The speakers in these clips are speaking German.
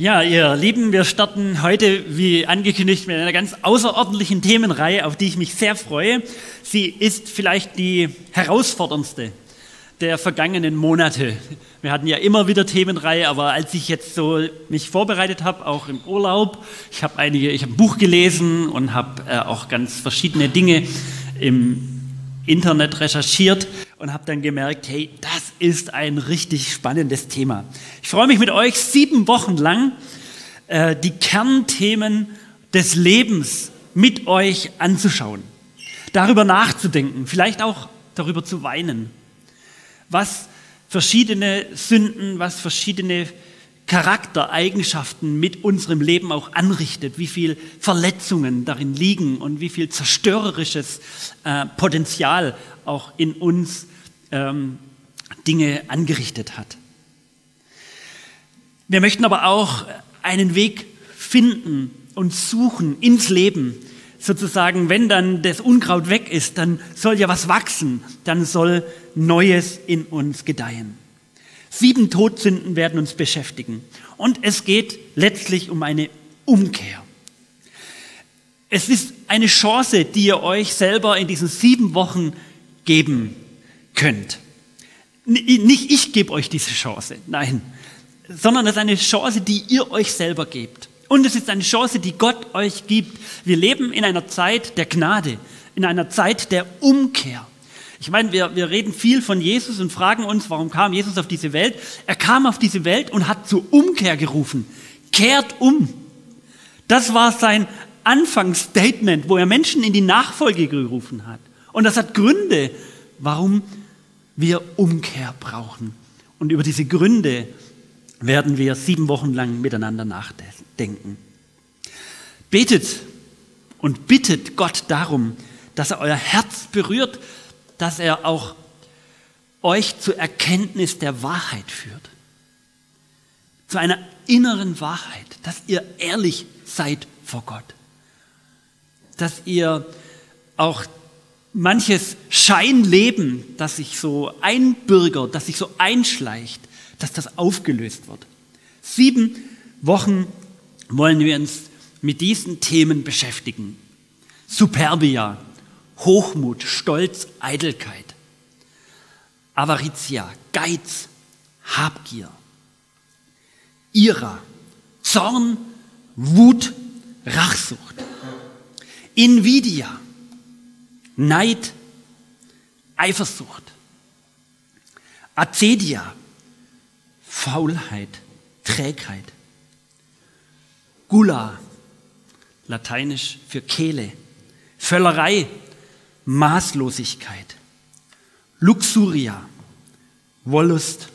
Ja, ihr Lieben, wir starten heute, wie angekündigt, mit einer ganz außerordentlichen Themenreihe, auf die ich mich sehr freue. Sie ist vielleicht die herausforderndste der vergangenen Monate. Wir hatten ja immer wieder Themenreihe, aber als ich jetzt so mich vorbereitet habe, auch im Urlaub, ich habe einige, ich habe ein Buch gelesen und habe äh, auch ganz verschiedene Dinge im Internet recherchiert und habe dann gemerkt, hey, das ist ein richtig spannendes Thema. Ich freue mich mit euch sieben Wochen lang äh, die Kernthemen des Lebens mit euch anzuschauen, darüber nachzudenken, vielleicht auch darüber zu weinen, was verschiedene Sünden, was verschiedene Charaktereigenschaften mit unserem Leben auch anrichtet, wie viel Verletzungen darin liegen und wie viel zerstörerisches äh, Potenzial auch in uns ähm, Dinge angerichtet hat. Wir möchten aber auch einen Weg finden und suchen ins Leben. Sozusagen, wenn dann das Unkraut weg ist, dann soll ja was wachsen, dann soll Neues in uns gedeihen. Sieben Todsünden werden uns beschäftigen. Und es geht letztlich um eine Umkehr. Es ist eine Chance, die ihr euch selber in diesen sieben Wochen geben könnt. Nicht ich gebe euch diese Chance, nein, sondern es ist eine Chance, die ihr euch selber gebt. Und es ist eine Chance, die Gott euch gibt. Wir leben in einer Zeit der Gnade, in einer Zeit der Umkehr. Ich meine, wir, wir reden viel von Jesus und fragen uns, warum kam Jesus auf diese Welt? Er kam auf diese Welt und hat zur Umkehr gerufen. Kehrt um. Das war sein Anfangsstatement, wo er Menschen in die Nachfolge gerufen hat. Und das hat Gründe, warum wir Umkehr brauchen. Und über diese Gründe werden wir sieben Wochen lang miteinander nachdenken. Betet und bittet Gott darum, dass er euer Herz berührt, dass er auch euch zur Erkenntnis der Wahrheit führt. Zu einer inneren Wahrheit, dass ihr ehrlich seid vor Gott. Dass ihr auch manches Scheinleben, das sich so einbürgert, das sich so einschleicht, dass das aufgelöst wird. Sieben Wochen wollen wir uns mit diesen Themen beschäftigen. Superbia, Hochmut, Stolz, Eitelkeit. Avaritia, Geiz, Habgier. Ira, Zorn, Wut, Rachsucht. Invidia, Neid, Eifersucht, Acedia, Faulheit, Trägheit, Gula, lateinisch für Kehle, Völlerei, Maßlosigkeit, Luxuria, Wollust.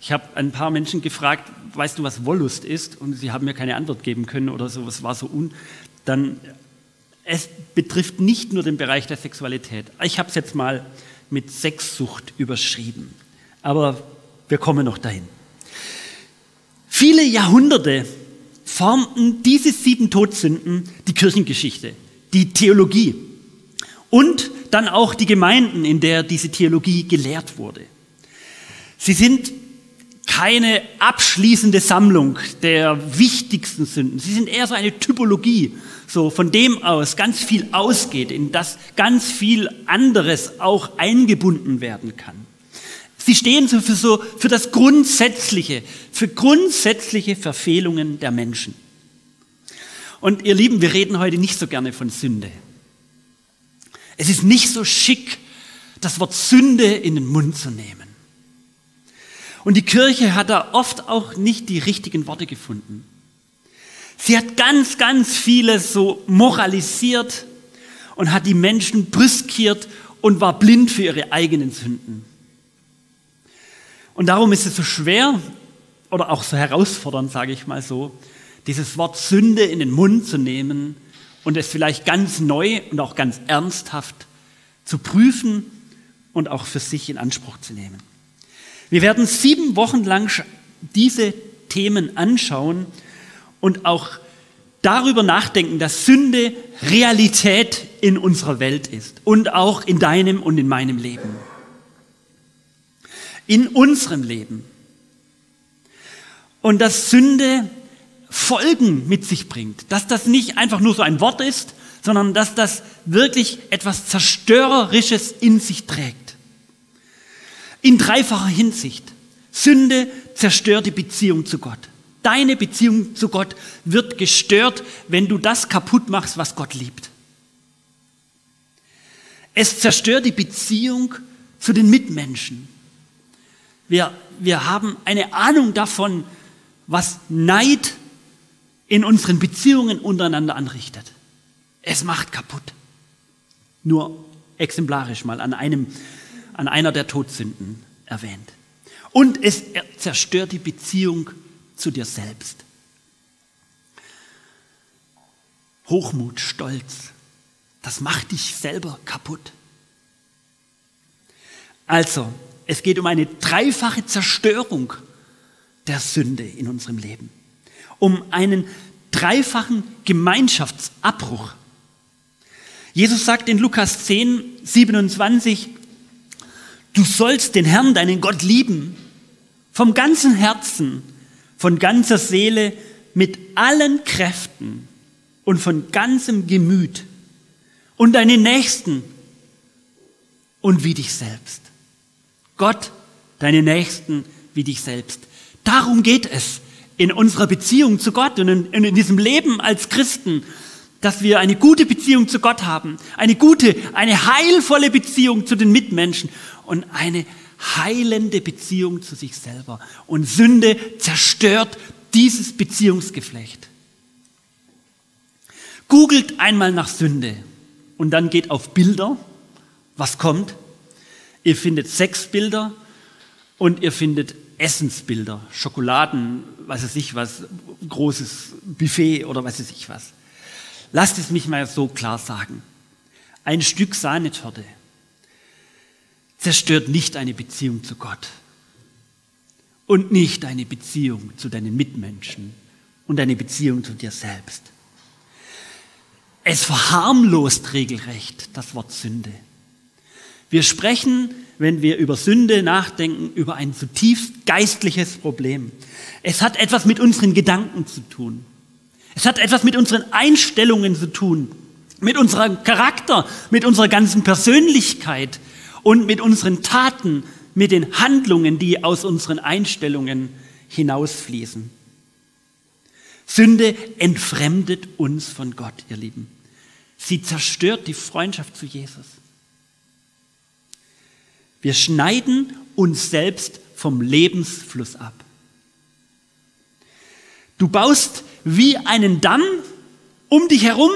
Ich habe ein paar Menschen gefragt, weißt du, was Wollust ist? Und sie haben mir keine Antwort geben können oder so, es war so un. Dann es betrifft nicht nur den Bereich der Sexualität. Ich habe es jetzt mal mit Sexsucht überschrieben. Aber wir kommen noch dahin. Viele Jahrhunderte formten diese sieben Todsünden die Kirchengeschichte, die Theologie und dann auch die Gemeinden, in der diese Theologie gelehrt wurde. Sie sind keine abschließende Sammlung der wichtigsten Sünden. Sie sind eher so eine Typologie so von dem aus ganz viel ausgeht, in das ganz viel anderes auch eingebunden werden kann. Sie stehen so für, so für das Grundsätzliche, für grundsätzliche Verfehlungen der Menschen. Und ihr Lieben, wir reden heute nicht so gerne von Sünde. Es ist nicht so schick, das Wort Sünde in den Mund zu nehmen. Und die Kirche hat da oft auch nicht die richtigen Worte gefunden. Sie hat ganz, ganz vieles so moralisiert und hat die Menschen brüskiert und war blind für ihre eigenen Sünden. Und darum ist es so schwer oder auch so herausfordernd, sage ich mal so, dieses Wort Sünde in den Mund zu nehmen und es vielleicht ganz neu und auch ganz ernsthaft zu prüfen und auch für sich in Anspruch zu nehmen. Wir werden sieben Wochen lang diese Themen anschauen und auch darüber nachdenken, dass Sünde Realität in unserer Welt ist und auch in deinem und in meinem Leben. In unserem Leben. Und dass Sünde Folgen mit sich bringt, dass das nicht einfach nur so ein Wort ist, sondern dass das wirklich etwas Zerstörerisches in sich trägt. In dreifacher Hinsicht. Sünde zerstört die Beziehung zu Gott. Deine Beziehung zu Gott wird gestört, wenn du das kaputt machst, was Gott liebt. Es zerstört die Beziehung zu den Mitmenschen. Wir, wir haben eine Ahnung davon, was Neid in unseren Beziehungen untereinander anrichtet. Es macht kaputt. Nur exemplarisch mal an, einem, an einer der Todsünden erwähnt. Und es zerstört die Beziehung zu dir selbst. Hochmut, Stolz, das macht dich selber kaputt. Also, es geht um eine dreifache Zerstörung der Sünde in unserem Leben. Um einen dreifachen Gemeinschaftsabbruch. Jesus sagt in Lukas 10, 27, du sollst den Herrn, deinen Gott lieben, vom ganzen Herzen, von ganzer Seele, mit allen Kräften und von ganzem Gemüt und deinen Nächsten und wie dich selbst. Gott, deine Nächsten wie dich selbst. Darum geht es in unserer Beziehung zu Gott und in, in, diesem Leben als Christen, dass wir eine gute Beziehung zu Gott haben, eine gute, eine heilvolle Beziehung zu den Mitmenschen und eine heilende Beziehung zu sich selber. Und Sünde zerstört dieses Beziehungsgeflecht. Googelt einmal nach Sünde und dann geht auf Bilder. Was kommt? Ihr findet Sexbilder und ihr findet Essensbilder, Schokoladen, was weiß ich was, großes Buffet oder was weiß ich was. Lasst es mich mal so klar sagen. Ein Stück Sahnetorte zerstört nicht eine Beziehung zu Gott und nicht eine Beziehung zu deinen Mitmenschen und eine Beziehung zu dir selbst. Es verharmlost regelrecht das Wort Sünde. Wir sprechen wenn wir über Sünde nachdenken, über ein zutiefst geistliches Problem. Es hat etwas mit unseren Gedanken zu tun. Es hat etwas mit unseren Einstellungen zu tun, mit unserem Charakter, mit unserer ganzen Persönlichkeit und mit unseren Taten, mit den Handlungen, die aus unseren Einstellungen hinausfließen. Sünde entfremdet uns von Gott, ihr Lieben. Sie zerstört die Freundschaft zu Jesus. Wir schneiden uns selbst vom Lebensfluss ab. Du baust wie einen Damm um dich herum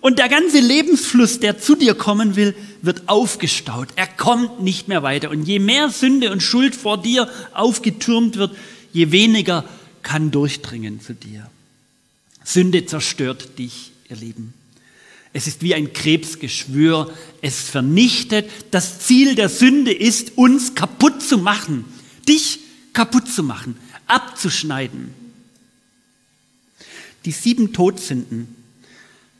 und der ganze Lebensfluss, der zu dir kommen will, wird aufgestaut. Er kommt nicht mehr weiter. Und je mehr Sünde und Schuld vor dir aufgetürmt wird, je weniger kann durchdringen zu dir. Sünde zerstört dich, ihr Lieben. Es ist wie ein Krebsgeschwür. Es vernichtet. Das Ziel der Sünde ist, uns kaputt zu machen. Dich kaputt zu machen, abzuschneiden. Die sieben Todsünden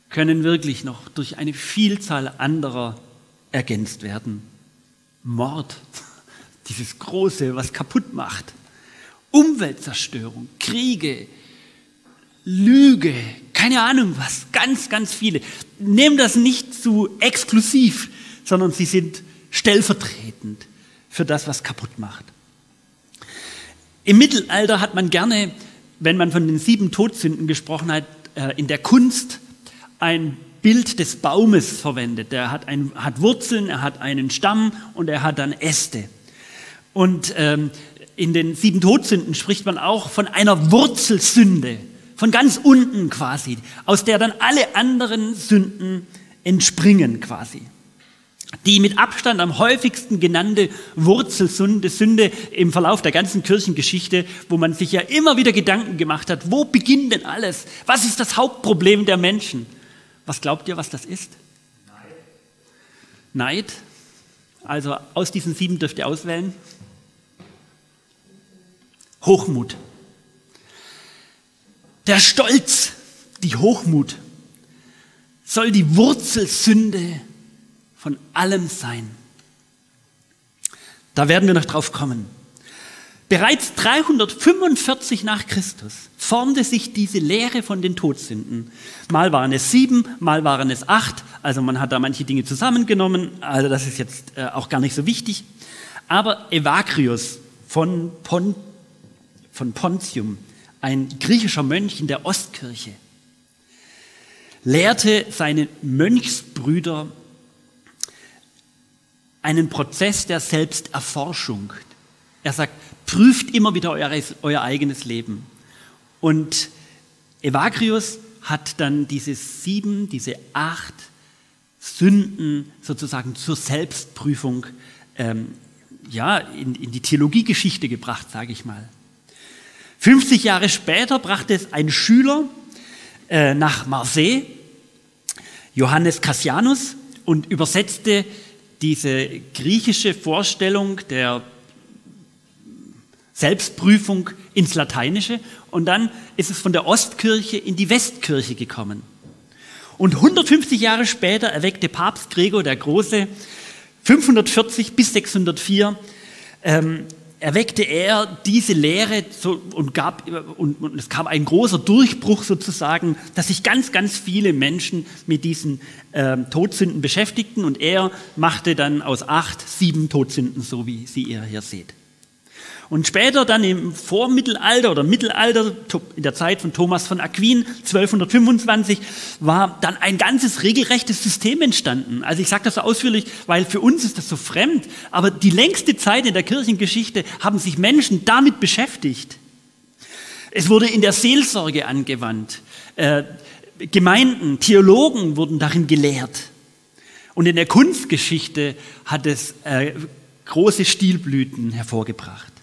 können wirklich noch durch eine Vielzahl anderer ergänzt werden. Mord, dieses Große, was kaputt macht. Umweltzerstörung, Kriege, Lüge, keine Ahnung was, ganz, ganz viele. Nehmen das nicht zu exklusiv, sondern sie sind stellvertretend für das, was kaputt macht. Im Mittelalter hat man gerne, wenn man von den sieben Todsünden gesprochen hat, äh, in der Kunst ein Bild des Baumes verwendet. Der hat, ein, hat Wurzeln, er hat einen Stamm und er hat dann Äste. Und ähm, in den sieben Todsünden spricht man auch von einer Wurzelsünde von ganz unten quasi, aus der dann alle anderen Sünden entspringen quasi. Die mit Abstand am häufigsten genannte Wurzelsünde Sünde im Verlauf der ganzen Kirchengeschichte, wo man sich ja immer wieder Gedanken gemacht hat, wo beginnt denn alles? Was ist das Hauptproblem der Menschen? Was glaubt ihr, was das ist? Neid. Neid. Also aus diesen sieben dürft ihr auswählen. Hochmut. Der Stolz, die Hochmut soll die Wurzelsünde von allem sein. Da werden wir noch drauf kommen. Bereits 345 nach Christus formte sich diese Lehre von den Todsünden. Mal waren es sieben, mal waren es acht, also man hat da manche Dinge zusammengenommen, also das ist jetzt äh, auch gar nicht so wichtig. Aber Evagrius von, Pon, von Pontium, ein griechischer Mönch in der Ostkirche, lehrte seine Mönchsbrüder einen Prozess der Selbsterforschung. Er sagt, prüft immer wieder euer, euer eigenes Leben. Und Evagrius hat dann diese sieben, diese acht Sünden sozusagen zur Selbstprüfung ähm, ja, in, in die Theologiegeschichte gebracht, sage ich mal. 50 Jahre später brachte es ein Schüler äh, nach Marseille, Johannes Cassianus, und übersetzte diese griechische Vorstellung der Selbstprüfung ins Lateinische und dann ist es von der Ostkirche in die Westkirche gekommen. Und 150 Jahre später erweckte Papst Gregor der Große 540 bis 604 ähm, erweckte er diese Lehre und, gab, und, und, es kam ein großer Durchbruch sozusagen, dass sich ganz, ganz viele Menschen mit diesen ähm, Todsünden beschäftigten und er machte dann aus acht sieben Todsünden, so wie Sie hier seht. Und später dann im Vormittelalter oder Mittelalter, in der Zeit von Thomas von Aquin, 1225, war dann ein ganzes regelrechtes System entstanden. Also ich sage das so ausführlich, weil für uns ist das so fremd, aber die längste Zeit in der Kirchengeschichte haben sich Menschen damit beschäftigt. Es wurde in der Seelsorge angewandt. Äh, Gemeinden, Theologen wurden darin gelehrt. Und in der Kunstgeschichte hat es äh, große Stilblüten hervorgebracht.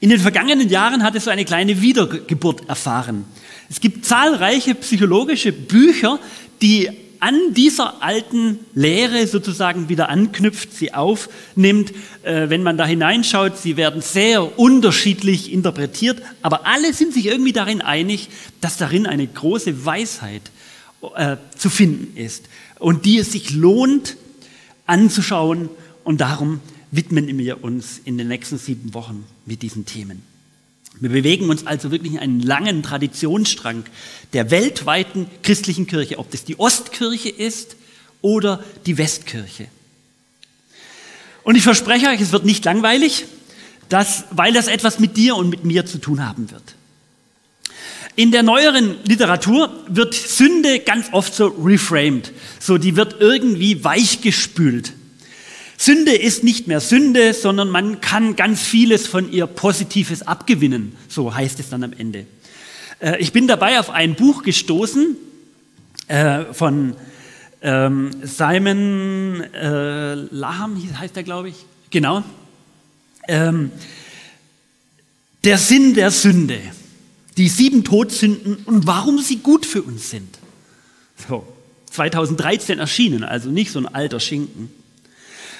In den vergangenen Jahren hat es so eine kleine Wiedergeburt erfahren. Es gibt zahlreiche psychologische Bücher, die an dieser alten Lehre sozusagen wieder anknüpft, sie aufnimmt. Äh, wenn man da hineinschaut, sie werden sehr unterschiedlich interpretiert, aber alle sind sich irgendwie darin einig, dass darin eine große Weisheit äh, zu finden ist und die es sich lohnt anzuschauen und darum widmen wir uns in den nächsten sieben Wochen mit diesen Themen. Wir bewegen uns also wirklich in einen langen Traditionsstrang der weltweiten christlichen Kirche, ob das die Ostkirche ist oder die Westkirche. Und ich verspreche euch, es wird nicht langweilig, dass, weil das etwas mit dir und mit mir zu tun haben wird. In der neueren Literatur wird Sünde ganz oft so reframed, so die wird irgendwie weichgespült. Sünde ist nicht mehr Sünde, sondern man kann ganz vieles von ihr Positives abgewinnen, so heißt es dann am Ende. Äh, ich bin dabei auf ein Buch gestoßen äh, von ähm, Simon äh, Laham, heißt er, glaube ich. Genau. Ähm, der Sinn der Sünde, die sieben Todsünden und warum sie gut für uns sind. So, 2013 erschienen, also nicht so ein alter Schinken.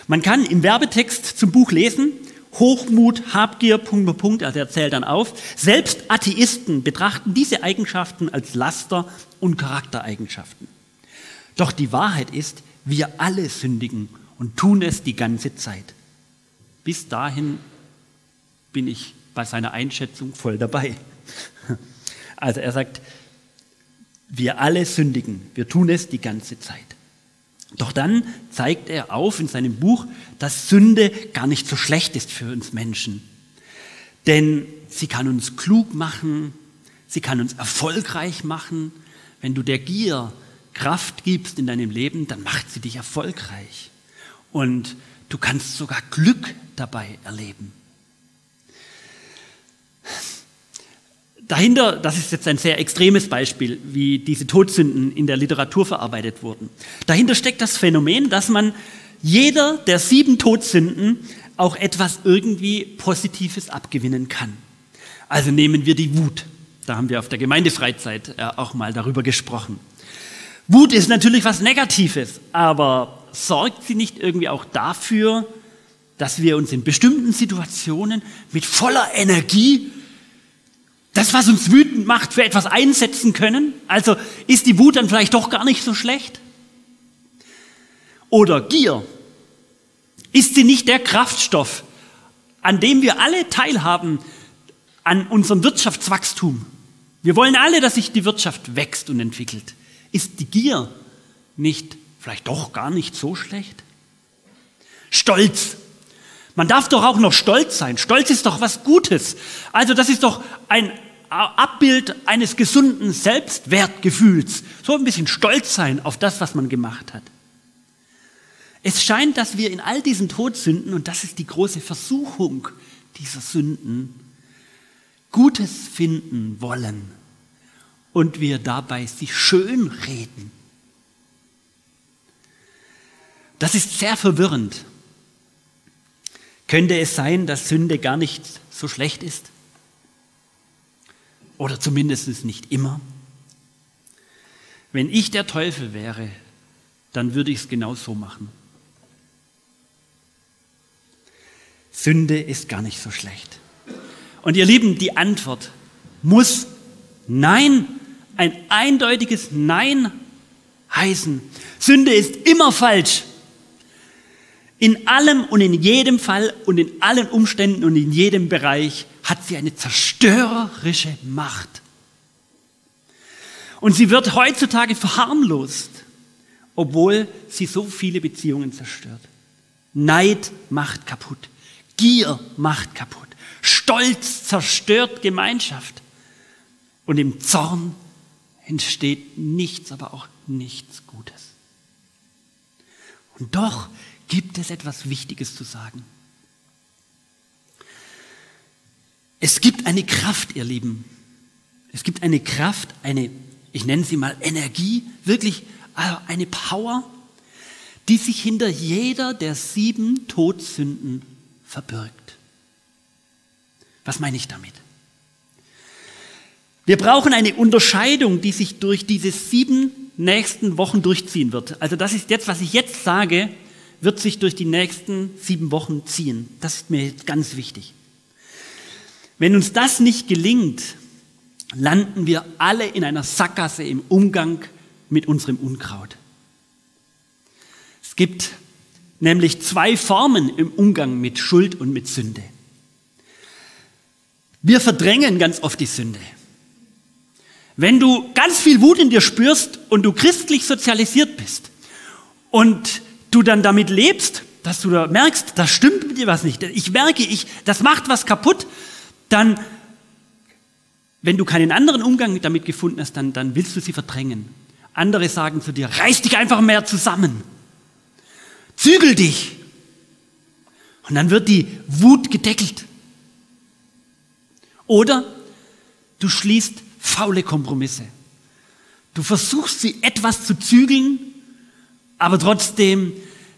Man kann im Werbetext zum Buch lesen, Hochmut, Habgier, Punkt, Punkt, also er zählt dann auf. Selbst Atheisten betrachten diese Eigenschaften als Laster und Charaktereigenschaften. Doch die Wahrheit ist, wir alle sündigen und tun es die ganze Zeit. Bis dahin bin ich bei seiner Einschätzung voll dabei. Also er sagt, wir alle sündigen, wir tun es die ganze Zeit. Doch dann zeigt er auf in seinem Buch, dass Sünde gar nicht so schlecht ist für uns Menschen. Denn sie kann uns klug machen, sie kann uns erfolgreich machen. Wenn du der Gier Kraft gibst in deinem Leben, dann macht sie dich erfolgreich. Und du kannst sogar Glück dabei erleben. Dahinter, das ist jetzt ein sehr extremes Beispiel, wie diese Todsünden in der Literatur verarbeitet wurden. Dahinter steckt das Phänomen, dass man jeder der sieben Todsünden auch etwas irgendwie Positives abgewinnen kann. Also nehmen wir die Wut. Da haben wir auf der Gemeindefreizeit äh, auch mal darüber gesprochen. Wut ist natürlich was Negatives, aber sorgt sie nicht irgendwie auch dafür, dass wir uns in bestimmten Situationen mit voller Energie das, was uns wütend macht, für etwas einsetzen können? Also ist die Wut dann vielleicht doch gar nicht so schlecht? Oder Gier? Ist sie nicht der Kraftstoff, an dem wir alle teilhaben an unserem Wirtschaftswachstum. Wir wollen alle, dass sich die Wirtschaft wächst und entwickelt. Ist die Gier nicht vielleicht doch gar nicht so schlecht? Stolz. Man darf doch auch noch stolz sein. Stolz ist doch was Gutes. Also das ist doch ein Abbild eines gesunden Selbstwertgefühls. So ein bisschen stolz sein auf das, was man gemacht hat. Es scheint, dass wir in all diesen Todsünden, und das ist die große Versuchung dieser Sünden, Gutes finden wollen und wir dabei sie schön reden. Das ist sehr verwirrend. Könnte es sein, dass Sünde gar nicht so schlecht ist? Oder zumindest nicht immer? Wenn ich der Teufel wäre, dann würde ich es genau so machen. Sünde ist gar nicht so schlecht. Und ihr Lieben, die Antwort muss Nein, ein eindeutiges Nein heißen. Sünde ist immer falsch. In allem und in jedem Fall und in allen Umständen und in jedem Bereich hat sie eine zerstörerische Macht. Und sie wird heutzutage verharmlost, obwohl sie so viele Beziehungen zerstört. Neid macht kaputt. Gier macht kaputt. Stolz zerstört Gemeinschaft. Und im Zorn entsteht nichts, aber auch nichts Gutes. Und doch gibt es etwas Wichtiges zu sagen. Es gibt eine Kraft, ihr Lieben. Es gibt eine Kraft, eine, ich nenne sie mal Energie, wirklich äh, eine Power, die sich hinter jeder der sieben Todsünden verbirgt. Was meine ich damit? Wir brauchen eine Unterscheidung, die sich durch diese sieben nächsten Wochen durchziehen wird. Also das ist jetzt, was ich jetzt sage, wird sich durch die nächsten sieben Wochen ziehen. Das ist mir jetzt ganz wichtig. Wenn uns das nicht gelingt, landen wir alle in einer Sackgasse im Umgang mit unserem Unkraut. Es gibt nämlich zwei Formen im Umgang mit Schuld und mit Sünde. Wir verdrängen ganz oft die Sünde. Wenn du ganz viel Wut in dir spürst und du christlich sozialisiert bist und du dann damit lebst, dass du da merkst, da stimmt mit dir was nicht. Ich merke, ich, das macht was kaputt, dann, wenn du keinen anderen Umgang damit gefunden hast, dann, dann willst du sie verdrängen. Andere sagen zu dir, reiß dich einfach mehr zusammen. Zügel dich. Und dann wird die Wut gedeckelt. Oder du schließt faule Kompromisse. Du versuchst sie etwas zu zügeln, aber trotzdem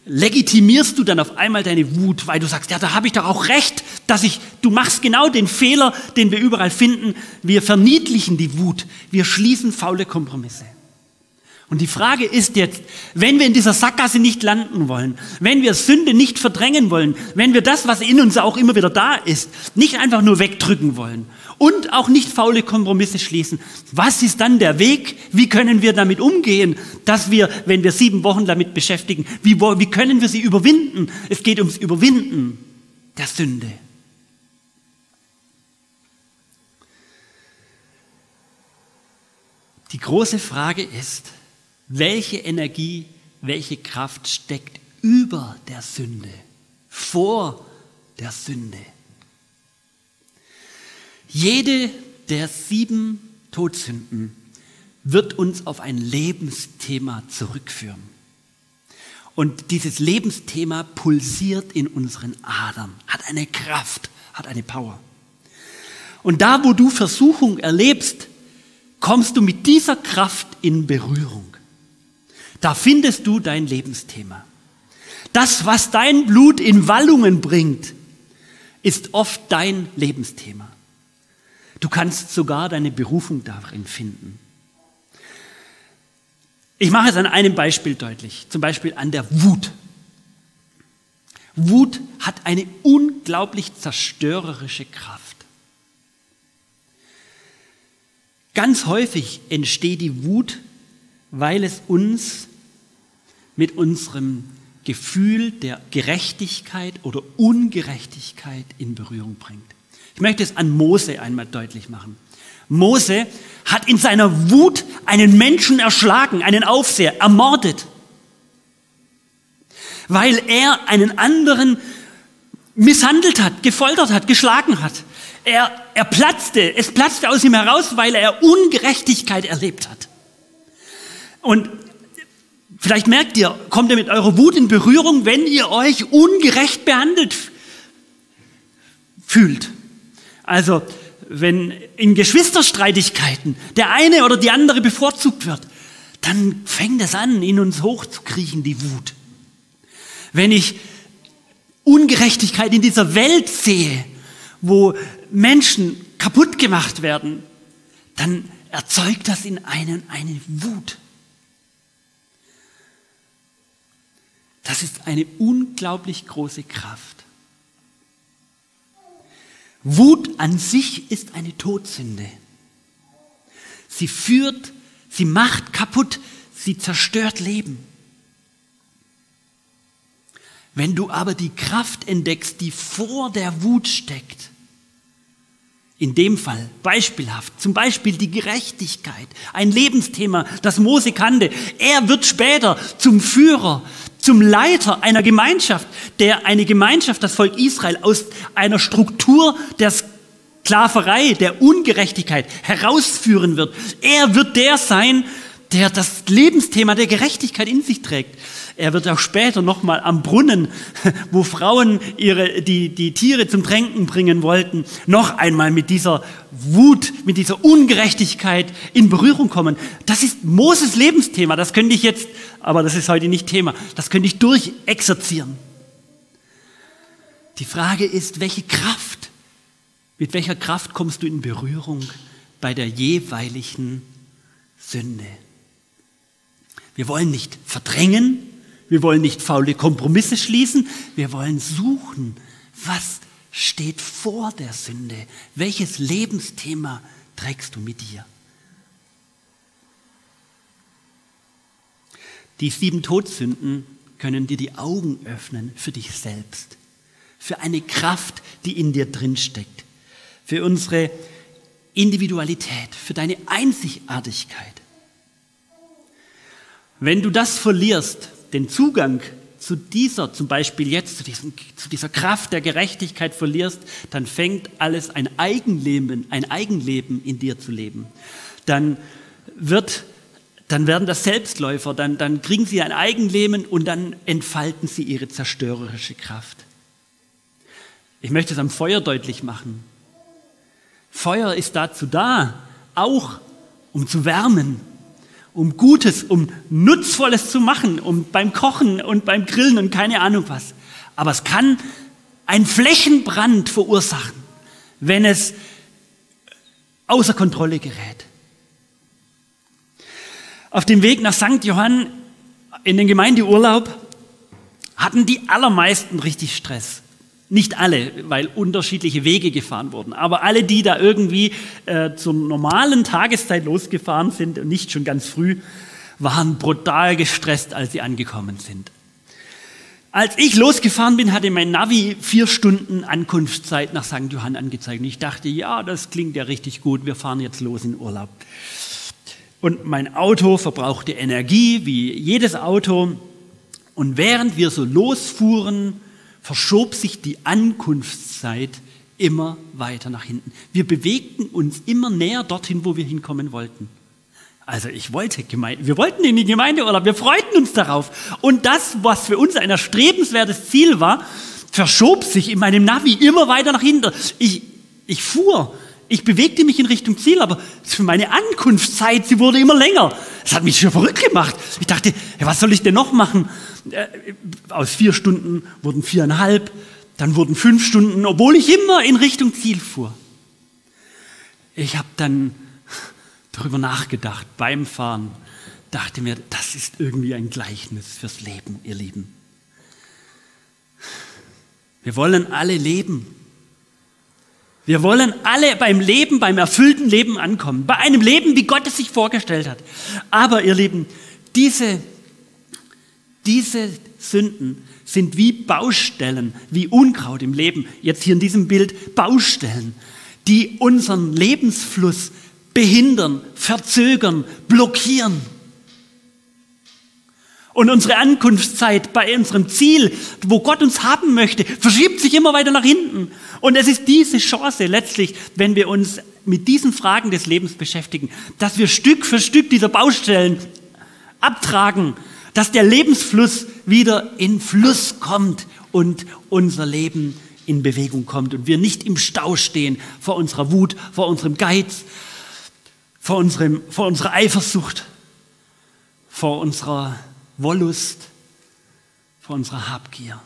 legitimierst du dann auf einmal deine Wut, weil du sagst, ja, da habe ich doch auch recht, dass ich, du machst genau den Fehler, den wir überall finden. Wir verniedlichen die Wut, wir schließen faule Kompromisse. Und die Frage ist jetzt, wenn wir in dieser Sackgasse nicht landen wollen, wenn wir Sünde nicht verdrängen wollen, wenn wir das, was in uns auch immer wieder da ist, nicht einfach nur wegdrücken wollen und auch nicht faule Kompromisse schließen, was ist dann der Weg? Wie können wir damit umgehen, dass wir, wenn wir sieben Wochen damit beschäftigen, wie, wie können wir sie überwinden? Es geht ums Überwinden der Sünde. Die große Frage ist, welche Energie, welche Kraft steckt über der Sünde, vor der Sünde? Jede der sieben Todsünden wird uns auf ein Lebensthema zurückführen. Und dieses Lebensthema pulsiert in unseren Adern, hat eine Kraft, hat eine Power. Und da, wo du Versuchung erlebst, kommst du mit dieser Kraft in Berührung. Da findest du dein Lebensthema. Das, was dein Blut in Wallungen bringt, ist oft dein Lebensthema. Du kannst sogar deine Berufung darin finden. Ich mache es an einem Beispiel deutlich, zum Beispiel an der Wut. Wut hat eine unglaublich zerstörerische Kraft. Ganz häufig entsteht die Wut, weil es uns mit unserem Gefühl der Gerechtigkeit oder Ungerechtigkeit in Berührung bringt. Ich möchte es an Mose einmal deutlich machen. Mose hat in seiner Wut einen Menschen erschlagen, einen Aufseher, ermordet, weil er einen anderen misshandelt hat, gefoltert hat, geschlagen hat. Er, er platzte, es platzte aus ihm heraus, weil er Ungerechtigkeit erlebt hat. Und vielleicht merkt ihr, kommt ihr mit eurer Wut in Berührung, wenn ihr euch ungerecht behandelt fühlt. Also, wenn in Geschwisterstreitigkeiten der eine oder die andere bevorzugt wird, dann fängt es an, in uns hochzukriechen, die Wut. Wenn ich Ungerechtigkeit in dieser Welt sehe, wo Menschen kaputt gemacht werden, dann erzeugt das in einen eine Wut. Das ist eine unglaublich große Kraft. Wut an sich ist eine Todsünde. Sie führt, sie macht kaputt, sie zerstört Leben. Wenn du aber die Kraft entdeckst, die vor der Wut steckt, in dem Fall beispielhaft, zum Beispiel die Gerechtigkeit, ein Lebensthema, das Mose kannte. Er wird später zum Führer, zum Leiter einer Gemeinschaft, der eine Gemeinschaft, das Volk Israel, aus einer Struktur der Sklaverei, der Ungerechtigkeit herausführen wird. Er wird der sein, der das Lebensthema der Gerechtigkeit in sich trägt. Er wird auch später nochmal am Brunnen, wo Frauen ihre, die, die Tiere zum Tränken bringen wollten, noch einmal mit dieser Wut, mit dieser Ungerechtigkeit in Berührung kommen. Das ist Moses Lebensthema. Das könnte ich jetzt, aber das ist heute nicht Thema, das könnte ich durchexerzieren. Die Frage ist, welche Kraft, mit welcher Kraft kommst du in Berührung bei der jeweiligen Sünde? Wir wollen nicht verdrängen, wir wollen nicht faule Kompromisse schließen, wir wollen suchen, was steht vor der Sünde, welches Lebensthema trägst du mit dir. Die sieben Todsünden können dir die Augen öffnen für dich selbst, für eine Kraft, die in dir drin steckt, für unsere Individualität, für deine Einzigartigkeit. Wenn du das verlierst, den Zugang zu dieser, zum Beispiel jetzt, zu, diesem, zu dieser Kraft der Gerechtigkeit verlierst, dann fängt alles ein Eigenleben, ein Eigenleben in dir zu leben. Dann wird, dann werden das Selbstläufer, dann, dann kriegen sie ein Eigenleben und dann entfalten sie ihre zerstörerische Kraft. Ich möchte es am Feuer deutlich machen. Feuer ist dazu da, auch um zu wärmen, um Gutes, um Nutzvolles zu machen, um beim Kochen und beim Grillen und keine Ahnung was. Aber es kann einen Flächenbrand verursachen, wenn es außer Kontrolle gerät. Auf dem Weg nach St. Johann in den Gemeindeurlaub hatten die allermeisten richtig Stress. Nicht alle, weil unterschiedliche Wege gefahren wurden, aber alle, die da irgendwie äh, zur normalen Tageszeit losgefahren sind und nicht schon ganz früh, waren brutal gestresst, als sie angekommen sind. Als ich losgefahren bin, hatte mein Navi vier Stunden Ankunftszeit nach St. Johann angezeigt. Und ich dachte, ja, das klingt ja richtig gut, wir fahren jetzt los in Urlaub. Und mein Auto verbrauchte Energie, wie jedes Auto. Und während wir so losfuhren, verschob sich die Ankunftszeit immer weiter nach hinten. Wir bewegten uns immer näher dorthin, wo wir hinkommen wollten. Also ich wollte Gemeinde, wir wollten in die Gemeindeurlaub, wir freuten uns darauf. Und das, was für uns ein erstrebenswertes Ziel war, verschob sich in meinem Navi immer weiter nach hinten. Ich, ich fuhr, ich bewegte mich in Richtung Ziel, aber für meine Ankunftszeit, sie wurde immer länger. Das hat mich schon verrückt gemacht. Ich dachte, was soll ich denn noch machen? Äh, aus vier Stunden wurden viereinhalb, dann wurden fünf Stunden, obwohl ich immer in Richtung Ziel fuhr. Ich habe dann darüber nachgedacht beim Fahren, dachte mir, das ist irgendwie ein Gleichnis fürs Leben, ihr Lieben. Wir wollen alle leben. Wir wollen alle beim Leben, beim erfüllten Leben ankommen, bei einem Leben, wie Gott es sich vorgestellt hat. Aber ihr Lieben, diese Diese Sünden sind wie Baustellen, wie Unkraut im Leben, jetzt hier in diesem Bild Baustellen, die unseren Lebensfluss behindern, verzögern, blockieren. Und unsere Ankunftszeit bei unserem Ziel, wo Gott uns haben möchte, verschiebt sich immer weiter nach hinten. Und es ist diese Chance letztlich, wenn wir uns mit diesen Fragen des Lebens beschäftigen, dass wir Stück für Stück dieser Baustellen abtragen, dass der Lebensfluss wieder in Fluss kommt und unser Leben in Bewegung kommt und wir nicht im Stau stehen vor unserer Wut, vor unserem Geiz, vor, unserem, vor unserer Eifersucht, vor unserer Wollust, vor unserer Habgier.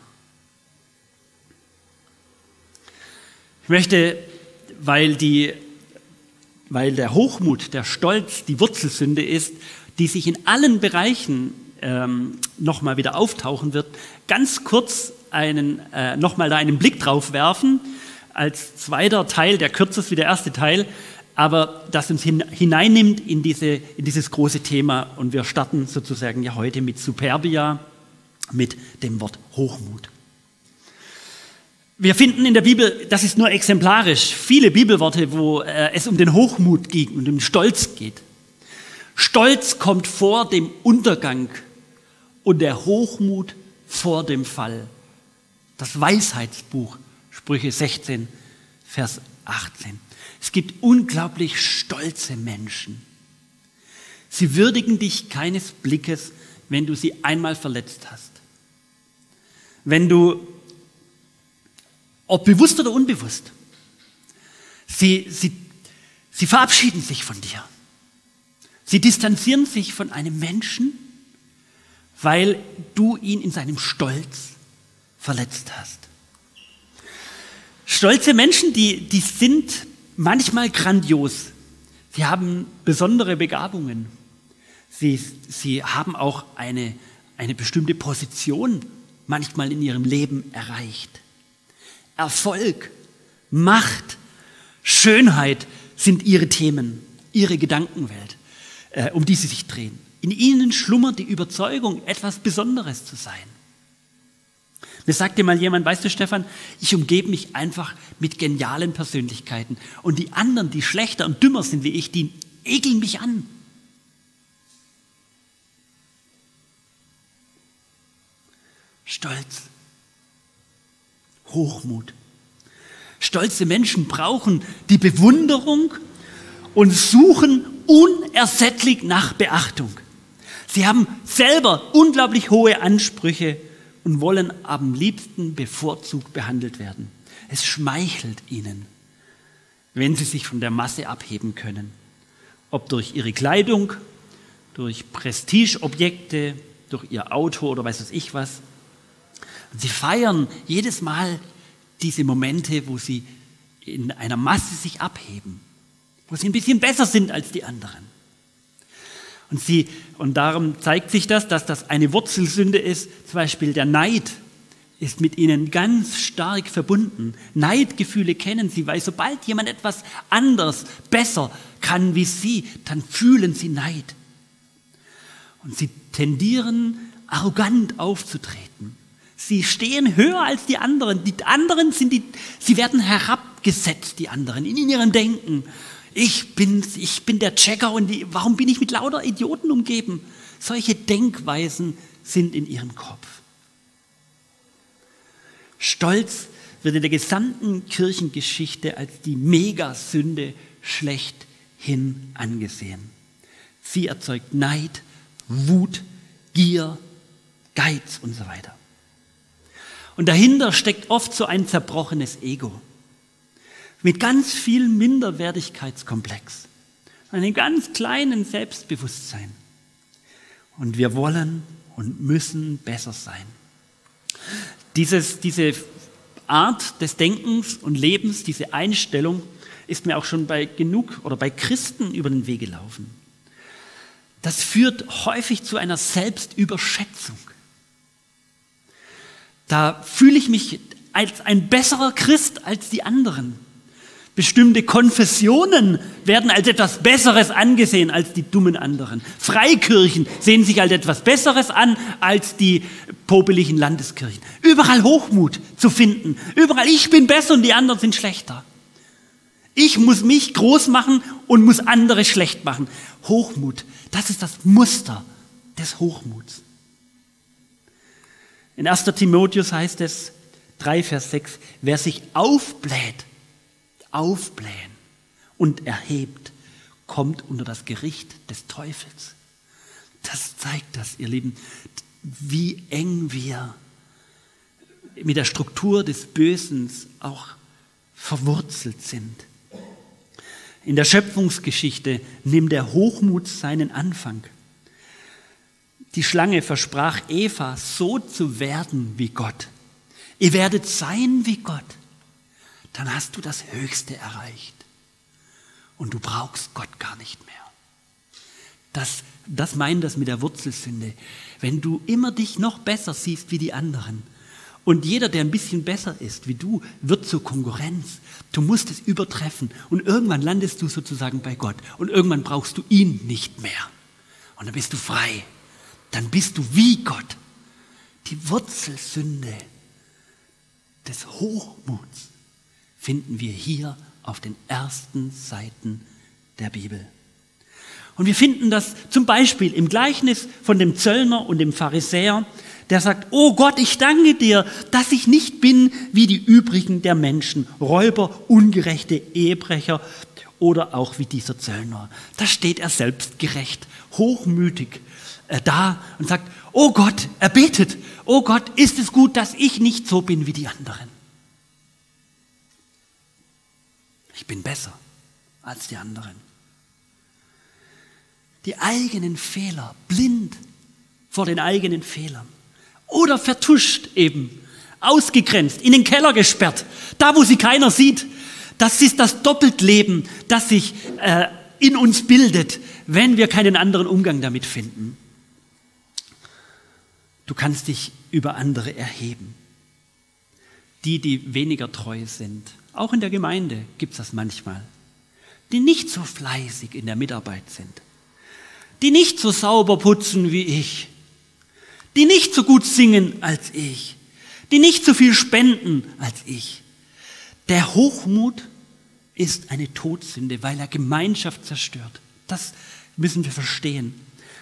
Ich möchte, weil, die, weil der Hochmut, der Stolz die Wurzelsünde ist, die sich in allen Bereichen ähm, nochmal wieder auftauchen wird, ganz kurz einen, äh, nochmal da einen Blick drauf werfen, als zweiter Teil, der kürzer ist wie der erste Teil, aber das uns hineinnimmt in, diese, in dieses große Thema. Und wir starten sozusagen ja heute mit Superbia, mit dem Wort Hochmut. Wir finden in der Bibel, das ist nur exemplarisch, viele Bibelworte, wo äh, es um den Hochmut geht und um den Stolz geht. Stolz kommt vor dem Untergang und der Hochmut vor dem Fall. Das Weisheitsbuch, Sprüche 16, Vers 18. Es gibt unglaublich stolze Menschen. Sie würdigen dich keines Blickes, wenn du sie einmal verletzt hast. Wenn du, ob bewusst oder unbewusst, sie, sie, sie verabschieden sich von dir. Sie distanzieren sich von einem Menschen, weil du ihn in seinem Stolz verletzt hast. Stolze Menschen, die, die sind manchmal grandios. Sie haben besondere Begabungen. Sie, sie haben auch eine, eine bestimmte Position manchmal in ihrem Leben erreicht. Erfolg, Macht, Schönheit sind ihre Themen, ihre Gedankenwelt, äh, um die sie sich drehen. In ihnen schlummert die Überzeugung, etwas Besonderes zu sein. Mir sagte mal jemand, weißt du Stefan, ich umgebe mich einfach mit genialen Persönlichkeiten und die anderen, die schlechter und dümmer sind wie ich, die ekeln mich an. Stolz, Hochmut. Stolze Menschen brauchen die Bewunderung und suchen unersättlich nach Beachtung. Sie haben selber unglaublich hohe Ansprüche und wollen am liebsten bevorzugt behandelt werden. Es schmeichelt ihnen, wenn sie sich von der Masse abheben können. Ob durch ihre Kleidung, durch Prestigeobjekte, durch ihr Auto oder weiß was ich was. Und sie feiern jedes Mal diese Momente, wo sie in einer Masse sich abheben, wo sie ein bisschen besser sind als die anderen. Und, sie, und darum zeigt sich das, dass das eine Wurzelsünde ist. Zum Beispiel der Neid ist mit ihnen ganz stark verbunden. Neidgefühle kennen sie, weil sobald jemand etwas anders, besser kann wie sie, dann fühlen sie Neid. Und sie tendieren arrogant aufzutreten. Sie stehen höher als die anderen. Die anderen sind die, sie werden herabgesetzt, die anderen, in ihrem Denken ich bin, ich bin der Checker und die, warum bin ich mit lauter Idioten umgeben? Solche Denkweisen sind in ihrem Kopf. Stolz wird in der gesamten Kirchengeschichte als die Megasünde schlechthin angesehen. Sie erzeugt Neid, Wut, Gier, Geiz und so weiter. Und dahinter steckt oft so ein zerbrochenes Ego mit ganz viel Minderwertigkeitskomplex, einem ganz kleinen Selbstbewusstsein. Und wir wollen und müssen besser sein. Dieses, diese Art des Denkens und Lebens, diese Einstellung ist mir auch schon bei genug oder bei Christen über den Weg gelaufen. Das führt häufig zu einer Selbstüberschätzung. Da fühle ich mich als ein besserer Christ als die anderen. Bestimmte Konfessionen werden als etwas Besseres angesehen als die dummen anderen. Freikirchen sehen sich als etwas Besseres an als die popeligen Landeskirchen. Überall Hochmut zu finden. Überall, ich bin besser und die anderen sind schlechter. Ich muss mich groß machen und muss andere schlecht machen. Hochmut, das ist das Muster des Hochmuts. In 1. Timotheus heißt es 3, Vers 6, wer sich aufbläht, aufblähen und erhebt, kommt unter das Gericht des Teufels. Das zeigt das, ihr Lieben, wie eng wir mit der Struktur des Bösen auch verwurzelt sind. In der Schöpfungsgeschichte nimmt der Hochmut seinen Anfang. Die Schlange versprach Eva, so zu werden wie Gott. Ihr werdet sein wie Gott dann hast du das Höchste erreicht. Und du brauchst Gott gar nicht mehr. Das, das meint das mit der Wurzelsünde. Wenn du immer dich noch besser siehst wie die anderen und jeder, der ein bisschen besser ist wie du, wird zur Konkurrenz. Du musst es übertreffen und irgendwann landest du sozusagen bei Gott und irgendwann brauchst du ihn nicht mehr. Und dann bist du frei. Dann bist du wie Gott. Die Wurzelsünde des Hochmuts finden wir hier auf den ersten Seiten der Bibel. Und wir finden das zum Beispiel im Gleichnis von dem Zöllner und dem Pharisäer, der sagt, oh Gott, ich danke dir, dass ich nicht bin wie die übrigen der Menschen, Räuber, ungerechte Ehebrecher oder auch wie dieser Zöllner. Da steht er selbstgerecht, hochmütig äh, da und sagt, oh Gott, er betet, oh Gott, ist es gut, dass ich nicht so bin wie die anderen. Ich bin besser als die anderen. Die eigenen Fehler, blind vor den eigenen Fehlern. Oder vertuscht eben, ausgegrenzt, in den Keller gesperrt, da wo sie keiner sieht. Das ist das Doppeltleben, das sich äh, in uns bildet, wenn wir keinen anderen Umgang damit finden. Du kannst dich über andere erheben. Die, die weniger treu sind, auch in der Gemeinde gibt es das manchmal, die nicht so fleißig in der Mitarbeit sind, die nicht so sauber putzen wie ich, die nicht so gut singen als ich, die nicht so viel spenden als ich. Der Hochmut ist eine Todsünde, weil er Gemeinschaft zerstört. Das müssen wir verstehen,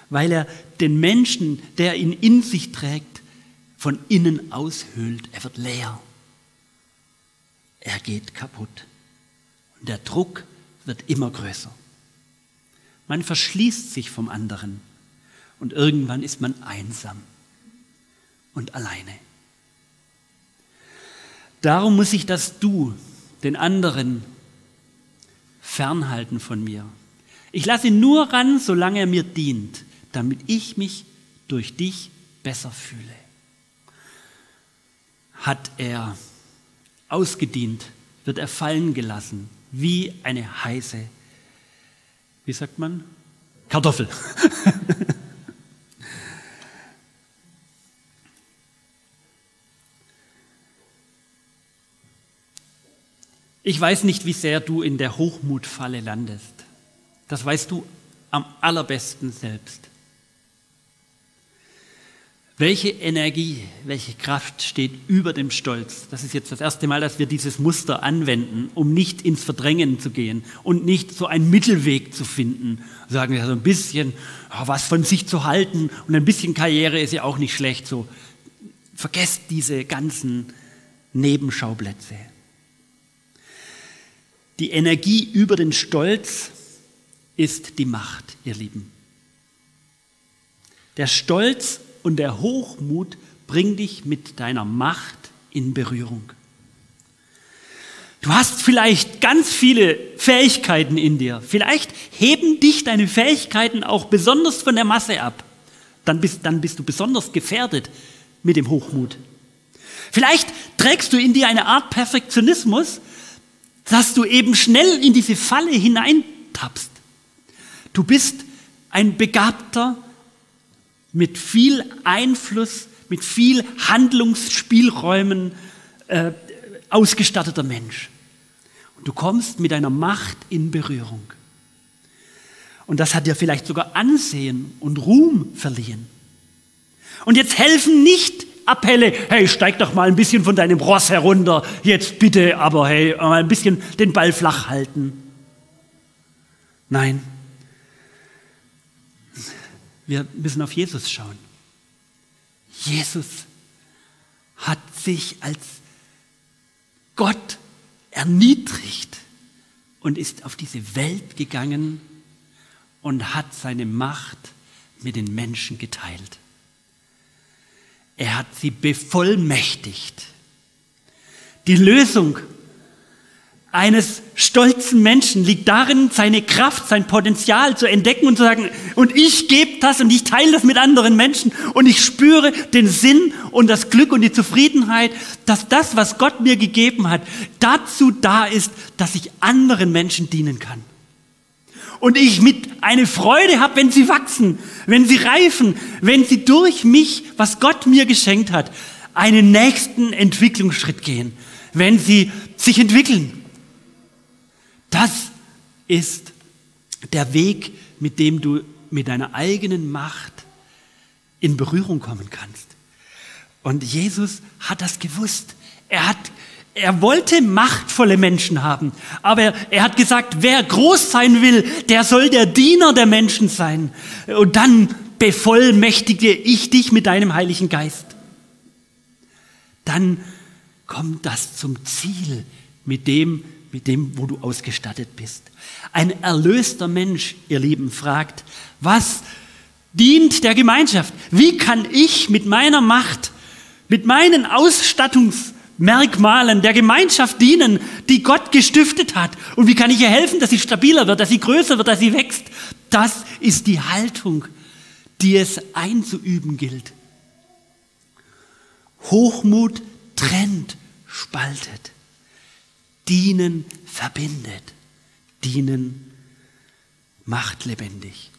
weil er den Menschen, der ihn in sich trägt, von innen aushöhlt. Er wird leer er geht kaputt. Und der Druck wird immer größer. Man verschließt sich vom anderen und irgendwann ist man einsam und alleine. Darum muss ich das Du, den anderen, fernhalten von mir. Ich lasse ihn nur ran, solange er mir dient, damit ich mich durch dich besser fühle. Hat er ausgedient, wird er fallen gelassen, wie eine heiße, wie sagt man? Kartoffel. ich weiß nicht, wie sehr du in der Hochmutfalle landest. Das weißt du am allerbesten selbst. Welche Energie, welche Kraft steht über dem Stolz? Das ist jetzt das erste Mal, dass wir dieses Muster anwenden, um nicht ins Verdrängen zu gehen und nicht so einen Mittelweg zu finden. Sagen wir so ein bisschen was von sich zu halten und ein bisschen Karriere ist ja auch nicht schlecht. So vergesst diese ganzen Nebenschauplätze. Die Energie über den Stolz ist die Macht, ihr Lieben. Der Stolz und der Hochmut bringt dich mit deiner Macht in Berührung. Du hast vielleicht ganz viele Fähigkeiten in dir. Vielleicht heben dich deine Fähigkeiten auch besonders von der Masse ab. Dann bist, dann bist du besonders gefährdet mit dem Hochmut. Vielleicht trägst du in dir eine Art Perfektionismus, dass du eben schnell in diese Falle hineintappst. Du bist ein begabter, mit viel Einfluss, mit viel Handlungsspielräumen äh, ausgestatteter Mensch. Du kommst mit deiner Macht in Berührung. Und das hat dir vielleicht sogar Ansehen und Ruhm verliehen. Und jetzt helfen nicht Appelle, hey, steig doch mal ein bisschen von deinem Ross herunter, jetzt bitte, aber hey, mal ein bisschen den Ball flach halten. Nein, wir müssen auf Jesus schauen. Jesus hat sich als Gott erniedrigt und ist auf diese Welt gegangen und hat seine Macht mit den Menschen geteilt. Er hat sie bevollmächtigt. Die Lösung eines stolzen Menschen liegt darin, seine Kraft, sein Potenzial zu entdecken und zu sagen, und ich gebe das und ich teile das mit anderen Menschen und ich spüre den Sinn und das Glück und die Zufriedenheit, dass das, was Gott mir gegeben hat, dazu da ist, dass ich anderen Menschen dienen kann. Und ich mit eine Freude habe, wenn sie wachsen, wenn sie reifen, wenn sie durch mich, was Gott mir geschenkt hat, einen nächsten Entwicklungsschritt gehen, wenn sie sich entwickeln das ist der Weg, mit dem du mit deiner eigenen Macht in Berührung kommen kannst. Und Jesus hat das gewusst. Er hat er wollte machtvolle Menschen haben, aber er hat gesagt, wer groß sein will, der soll der Diener der Menschen sein. Und dann bevollmächtige ich dich mit deinem Heiligen Geist. Dann kommt das zum Ziel, mit dem mit dem, wo du ausgestattet bist. Ein erlöster Mensch, ihr Lieben, fragt, was dient der Gemeinschaft? Wie kann ich mit meiner Macht, mit meinen Ausstattungsmerkmalen der Gemeinschaft dienen, die Gott gestiftet hat? Und wie kann ich ihr helfen, dass sie stabiler wird, dass sie größer wird, dass sie wächst? Das ist die Haltung, die es einzuüben gilt. Hochmut trennt, spaltet. Dienen verbindet. Dienen macht lebendig.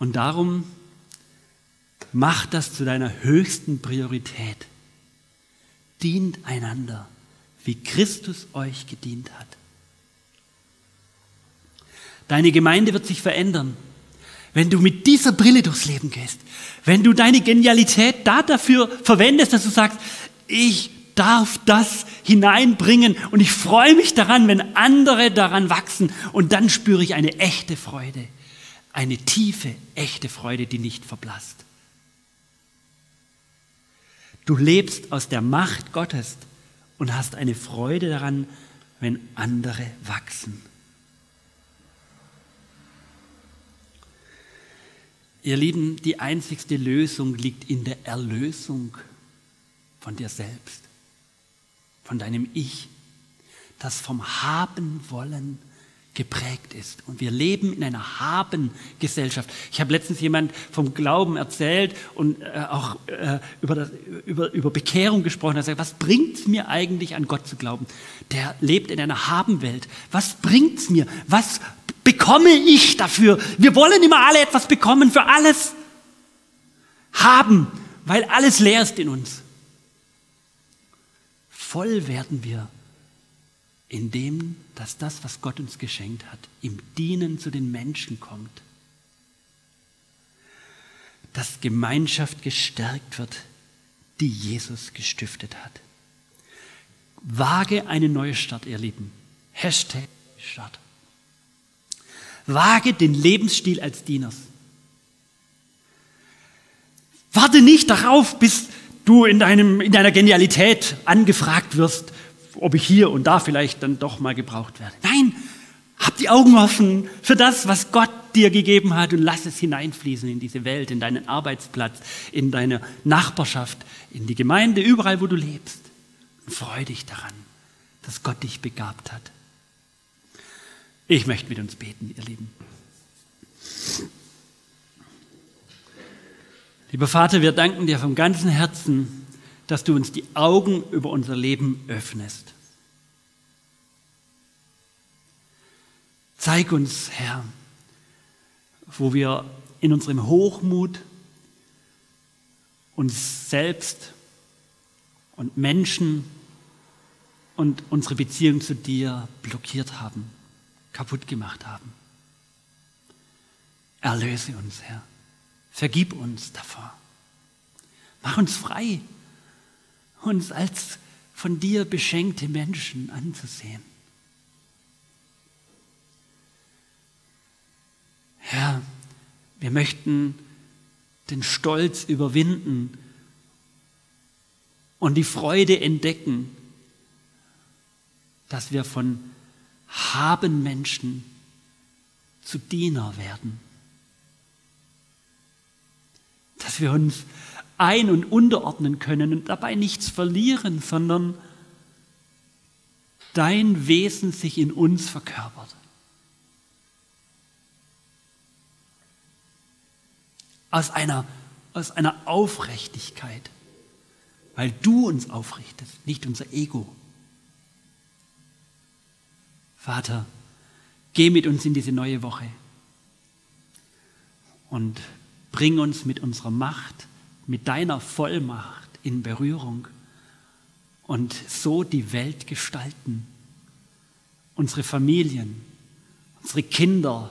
Und darum mach das zu deiner höchsten Priorität. Dient einander, wie Christus euch gedient hat. Deine Gemeinde wird sich verändern, wenn du mit dieser Brille durchs Leben gehst. Wenn du deine Genialität da dafür verwendest, dass du sagst, ich darf das hineinbringen und ich freue mich daran, wenn andere daran wachsen und dann spüre ich eine echte Freude, eine tiefe, echte Freude, die nicht verblasst. Du lebst aus der Macht Gottes und hast eine Freude daran, wenn andere wachsen. Ihr Lieben, die einzigste Lösung liegt in der Erlösung von dir selbst von deinem Ich, das vom Haben wollen geprägt ist. Und wir leben in einer Haben-Gesellschaft. Ich habe letztens jemand vom Glauben erzählt und äh, auch äh, über, das, über, über Bekehrung gesprochen. Er sagt, was bringt es mir eigentlich an Gott zu glauben? Der lebt in einer Haben-Welt. Was bringt es mir? Was bekomme ich dafür? Wir wollen immer alle etwas bekommen für alles. Haben, weil alles leer ist in uns voll werden wir, indem dass das, was Gott uns geschenkt hat, im Dienen zu den Menschen kommt. Dass Gemeinschaft gestärkt wird, die Jesus gestiftet hat. Wage eine neue Stadt, ihr Lieben. Hashtag Stadt. Wage den Lebensstil als Dieners. Warte nicht darauf, bis du in, deinem, in deiner Genialität angefragt wirst, ob ich hier und da vielleicht dann doch mal gebraucht werde. Nein, hab die Augen offen für das, was Gott dir gegeben hat und lass es hineinfließen in diese Welt, in deinen Arbeitsplatz, in deine Nachbarschaft, in die Gemeinde, überall, wo du lebst. Und freu dich daran, dass Gott dich begabt hat. Ich möchte mit uns beten, ihr Lieben. Lieber Vater, wir danken dir vom ganzen Herzen, dass du uns die Augen über unser Leben öffnest. Zeig uns, Herr, wo wir in unserem Hochmut uns selbst und Menschen und unsere Beziehung zu dir blockiert haben, kaputt gemacht haben. Erlöse uns, Herr. Vergib uns davor. Mach uns frei, uns als von dir beschenkte Menschen anzusehen. Herr, wir möchten den Stolz überwinden und die Freude entdecken, dass wir von haben Menschen zu Diener werden. Dass wir uns ein- und unterordnen können und dabei nichts verlieren, sondern dein Wesen sich in uns verkörpert. Aus einer, aus einer Aufrichtigkeit, weil du uns aufrichtest, nicht unser Ego. Vater, geh mit uns in diese neue Woche und bring uns mit unserer Macht, mit deiner Vollmacht in Berührung und so die Welt gestalten. Unsere Familien, unsere Kinder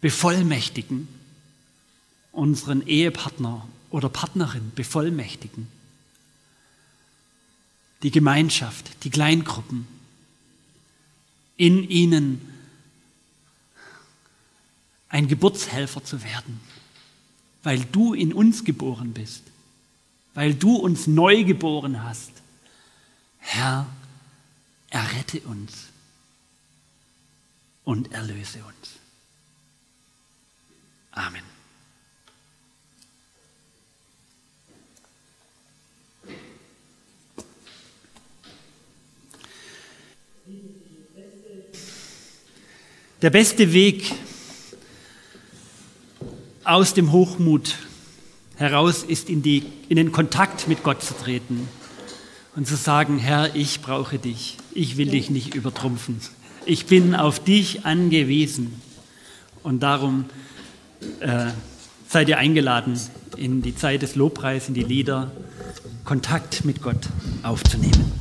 bevollmächtigen, unseren Ehepartner oder Partnerin bevollmächtigen, die Gemeinschaft, die Kleingruppen, in ihnen ein Geburtshelfer zu werden, weil du in uns geboren bist, weil du uns neu geboren hast. Herr, errette uns und erlöse uns. Amen. Der beste Weg aus dem Hochmut heraus ist, in, die, in den Kontakt mit Gott zu treten und zu sagen, Herr, ich brauche dich, ich will dich nicht übertrumpfen, ich bin auf dich angewiesen. Und darum äh, seid ihr eingeladen, in die Zeit des Lobpreis, in die Lieder, Kontakt mit Gott aufzunehmen.